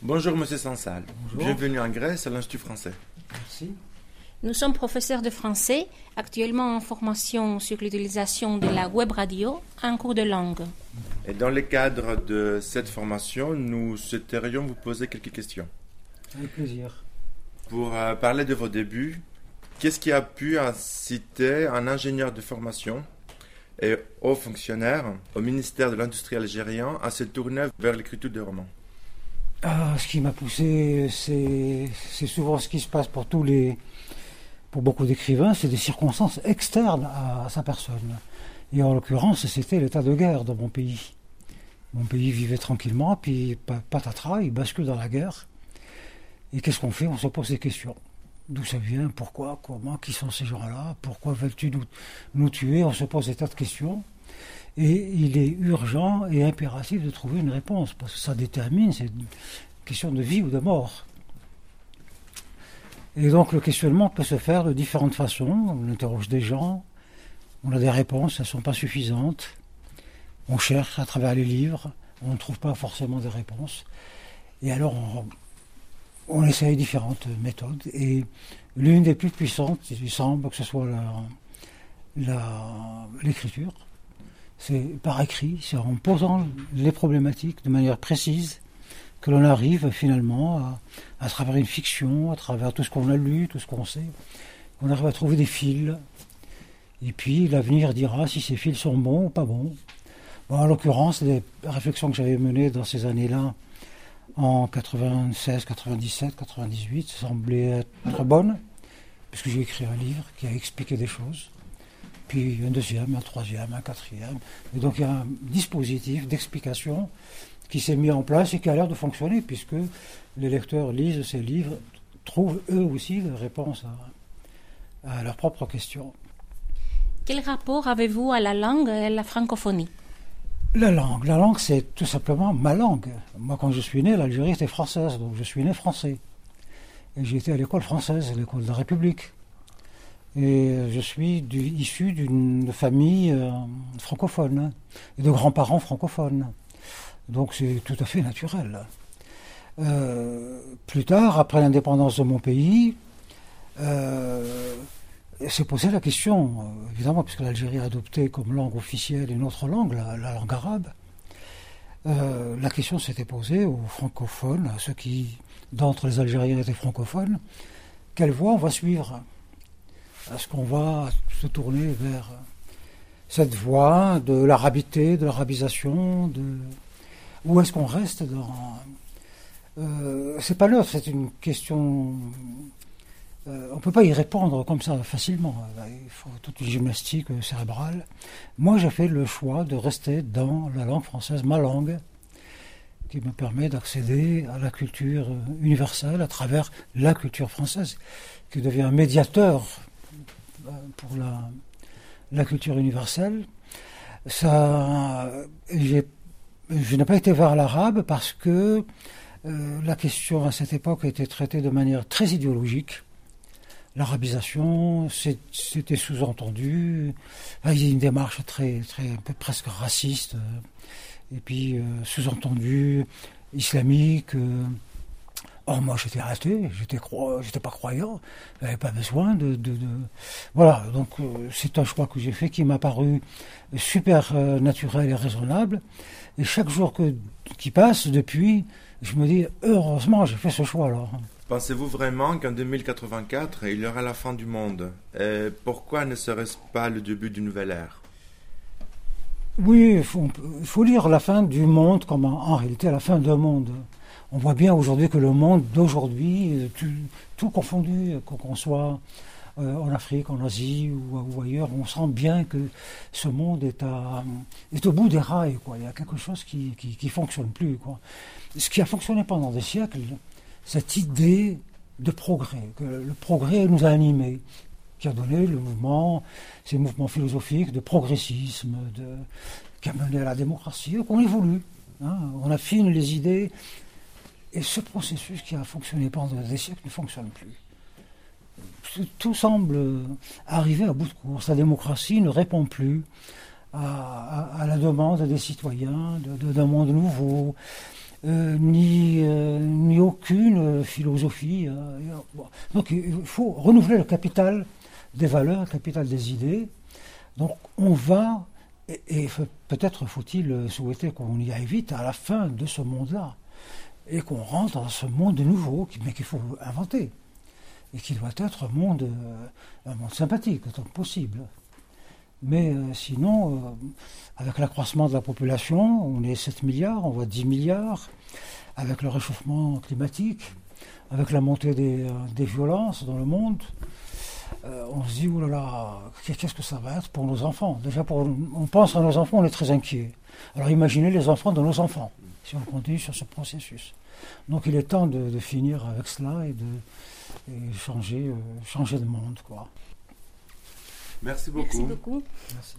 Bonjour Monsieur Sansal. Bienvenue en Grèce à l'Institut français. Merci. Nous sommes professeurs de français, actuellement en formation sur l'utilisation de la web radio en cours de langue. Et dans le cadre de cette formation, nous souhaiterions vous poser quelques questions. Avec plaisir. Pour euh, parler de vos débuts, qu'est-ce qui a pu inciter un ingénieur de formation et haut fonctionnaire au ministère de l'Industrie algérien à se tourner vers l'écriture de romans? Ah, ce qui m'a poussé, c'est souvent ce qui se passe pour tous les, pour beaucoup d'écrivains, c'est des circonstances externes à, sa personne. Et en l'occurrence, c'était l'état de guerre dans mon pays. Mon pays vivait tranquillement, puis pa- patatras, il bascule dans la guerre. Et qu'est-ce qu'on fait? On se pose des questions. D'où ça vient? Pourquoi? Comment? Qui sont ces gens-là? Pourquoi veulent-tu nous, nous tuer? On se pose des tas de questions. Et il est urgent et impératif de trouver une réponse, parce que ça détermine, c'est une question de vie ou de mort. Et donc le questionnement peut se faire de différentes façons. On interroge des gens, on a des réponses, elles ne sont pas suffisantes. On cherche à travers les livres, on ne trouve pas forcément des réponses. Et alors on, essaye différentes méthodes. Et l'une des plus puissantes, il semble que ce soit l'écriture. C'est par écrit, c'est en posant les problématiques de manière précise que l'on arrive finalement à, travers une fiction, à travers tout ce qu'on a lu, tout ce qu'on sait, on arrive à trouver des fils. Et puis l'avenir dira si ces fils sont bons ou pas bons. Bon, en l'occurrence, les réflexions que j'avais menées dans ces années-là, en 96, 97, 98, semblaient être bonnes, puisque j'ai écrit un livre qui a expliqué des choses. Puis un deuxième, un troisième, un quatrième. Et donc il y a un dispositif d'explication qui s'est mis en place et qui a l'air de fonctionner, puisque les lecteurs lisent ces livres, trouvent eux aussi des réponses à, à leurs propres questions. Quel rapport avez-vous à la langue et à la francophonie? La langue, la langue c'est tout simplement ma langue. Moi quand je suis né, l'Algérie était française, donc je suis né français. Et j'ai été à l'école française, l'école de la République. Et je suis issu d'une famille euh, francophone et de grands-parents francophones. Donc c'est tout à fait naturel. Euh, plus tard, après l'indépendance de mon pays, euh, s'est posé la question, évidemment, puisque l'Algérie a adopté comme langue officielle une autre langue, la, la langue arabe. La question s'était posée aux francophones, à ceux qui, d'entre les Algériens, étaient francophones, quelle voie on va suivre? Est-ce qu'on va se tourner vers cette voie de l'arabité, de l'arabisation, de... ou est-ce qu'on reste dans... Euh, c'est pas neutre, c'est une question euh, on ne peut pas y répondre comme ça facilement. Euh, Il faut toute une gymnastique euh, cérébrale. Moi, j'ai fait le choix de rester dans la langue française, ma langue, qui me permet d'accéder à la culture euh, universelle à travers la culture française, qui devient un médiateur euh, pour la, culture universelle. Ça, je n'ai pas été vers l'arabe parce que euh, la question à cette époque était traitée de manière très idéologique l'arabisation, c'était sous-entendu. Il y a une démarche très, très, un peu presque raciste, euh, et puis euh, sous-entendu islamique. Or, moi, j'étais athée, j'étais j'étais pas croyant, j'avais pas besoin de, de, de- voilà. Donc, euh, c'est un choix que j'ai fait qui m'a paru super euh, naturel et raisonnable. Et chaque jour que, qui passe depuis, je me dis heureusement j'ai fait ce choix-là. Pensez-vous vraiment qu'en 2084, il y aura la fin du monde? Et pourquoi ne serait-ce pas le début d'une nouvelle ère? Oui, il faut, il faut lire la fin du monde comme en, en réalité la fin d'un monde. On voit bien aujourd'hui que le monde d'aujourd'hui, euh, tout, tout confondu, qu'on qu'on soit euh, en Afrique, en Asie ou, ailleurs, on sent bien que ce monde est, à, est au bout des rails. Il y a quelque chose qui qui fonctionne plus. Ce qui a fonctionné pendant des siècles, cette idée de progrès, que le progrès nous a animés, qui a donné le mouvement, ces mouvements philosophiques de progressisme, qui a mené à la démocratie, qu'on évolue. hein. on affine les idées, et ce processus qui a fonctionné pendant des siècles ne fonctionne plus. Tout- semble arriver à bout de course. La démocratie ne répond plus à, la demande des citoyens d'un monde nouveau, euh, ni, euh, ni aucune philosophie. Donc il faut renouveler le capital des valeurs, le capital des idées. Donc on va, et, peut-être faut-il souhaiter qu'on y aille vite à la fin de ce monde-là, et qu'on rentre dans ce monde nouveau, mais qu'il faut inventer, et qui doit être un monde, euh, un monde sympathique autant que possible. Mais euh, sinon, euh, avec l'accroissement de la population, on est 7 milliards, on voit 10 milliards, avec le réchauffement climatique, avec la montée des, des violences dans le monde, on se dit, là, qu'est-ce que ça va être pour nos enfants? Déjà, pour, on pense à nos enfants, on est très inquiet. Alors imaginez les enfants de nos enfants, si on continue sur ce processus. Donc il est temps de, finir avec cela et de changer, euh, changer de monde. Quoi. Merci beaucoup. Merci beaucoup. Merci.